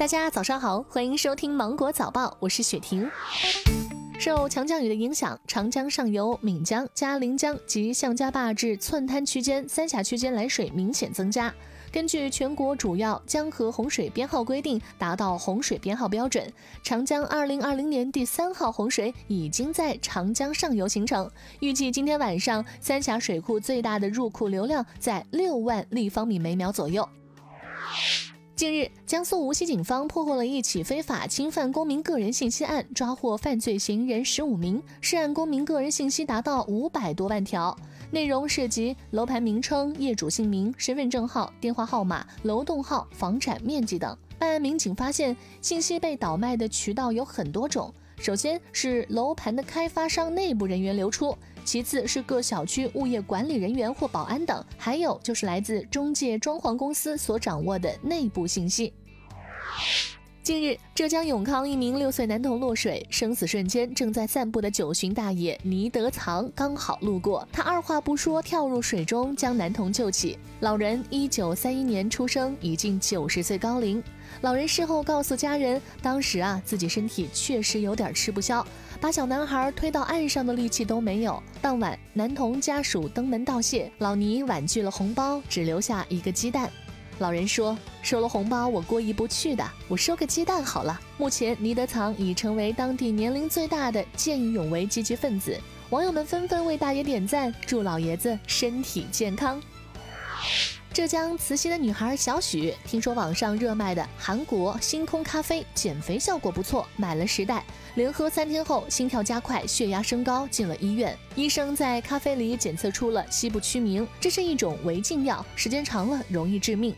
大家早上好，欢迎收听芒果早报，我是雪婷。受强降雨的影响，长江上游岷江、嘉陵江及向家坝至寸滩区间、三峡区间来水明显增加。根据全国主要江河洪水编号规定，达到洪水编号标准，长江2020年第三号洪水已经在长江上游形成。预计今天晚上，三峡水库最大的入库流量在六万立方米每秒左右。近日，江苏无锡警方破获了一起非法侵犯公民个人信息案，抓获犯罪嫌疑人十五名，涉案公民个人信息达到五百多万条，内容涉及楼盘名称、业主姓名、身份证号、电话号码、楼栋号、房产面积等。办案民警发现，信息被倒卖的渠道有很多种。首先是楼盘的开发商内部人员流出，其次是各小区物业管理人员或保安等，还有就是来自中介装潢公司所掌握的内部信息。近日，浙江永康一名六岁男童落水，生死瞬间，正在散步的九旬大爷倪德藏刚好路过，他二话不说跳入水中将男童救起。老人一九三一年出生，已近九十岁高龄。老人事后告诉家人，当时啊自己身体确实有点吃不消，把小男孩推到岸上的力气都没有。当晚，男童家属登门道谢，老倪婉拒了红包，只留下一个鸡蛋。老人说：“收了红包我过意不去的，我收个鸡蛋好了。”目前，倪德藏已成为当地年龄最大的见义勇为积极分子，网友们纷纷为大爷点赞，祝老爷子身体健康。浙江慈溪的女孩小许听说网上热卖的韩国星空咖啡减肥效果不错，买了十袋，连喝三天后心跳加快，血压升高，进了医院。医生在咖啡里检测出了西部曲明，这是一种违禁药，时间长了容易致命。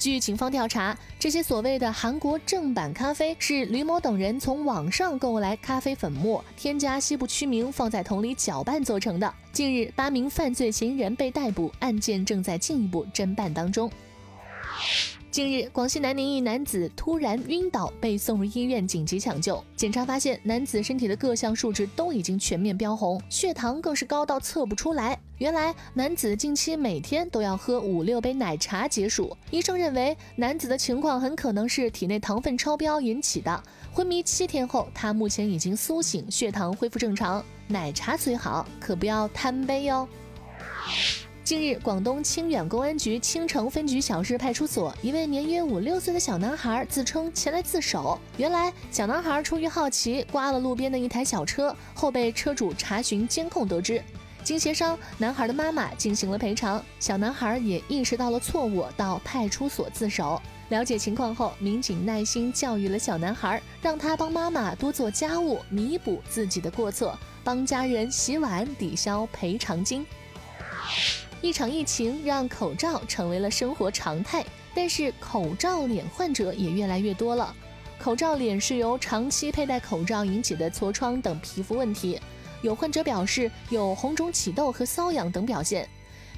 据警方调查，这些所谓的韩国正版咖啡是吕某等人从网上购来咖啡粉末，添加西部曲明，放在桶里搅拌做成的。近日，八名犯罪嫌疑人被逮捕，案件正在进一步侦办当中。近日，广西南宁一男子突然晕倒，被送入医院紧急抢救。检查发现，男子身体的各项数值都已经全面标红，血糖更是高到测不出来。原来，男子近期每天都要喝五六杯奶茶解暑。医生认为，男子的情况很可能是体内糖分超标引起的。昏迷七天后，他目前已经苏醒，血糖恢复正常。奶茶虽好，可不要贪杯哟。近日，广东清远公安局青城分局小市派出所一位年约五六岁的小男孩自称前来自首。原来，小男孩出于好奇刮了路边的一台小车，后被车主查询监控得知。经协商，男孩的妈妈进行了赔偿，小男孩也意识到了错误，到派出所自首。了解情况后，民警耐心教育了小男孩，让他帮妈妈多做家务，弥补自己的过错，帮家人洗碗抵消赔偿金。一场疫情让口罩成为了生活常态，但是口罩脸患者也越来越多了。口罩脸是由长期佩戴口罩引起的痤疮等皮肤问题，有患者表示有红肿、起痘和瘙痒等表现。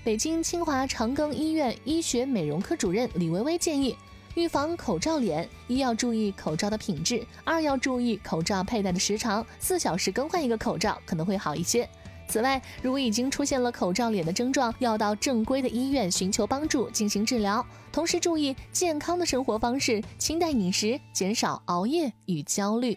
北京清华长庚医院医学美容科主任李薇薇建议，预防口罩脸，一要注意口罩的品质，二要注意口罩佩戴的时长，四小时更换一个口罩可能会好一些。此外，如果已经出现了口罩脸的症状，要到正规的医院寻求帮助进行治疗，同时注意健康的生活方式，清淡饮食，减少熬夜与焦虑。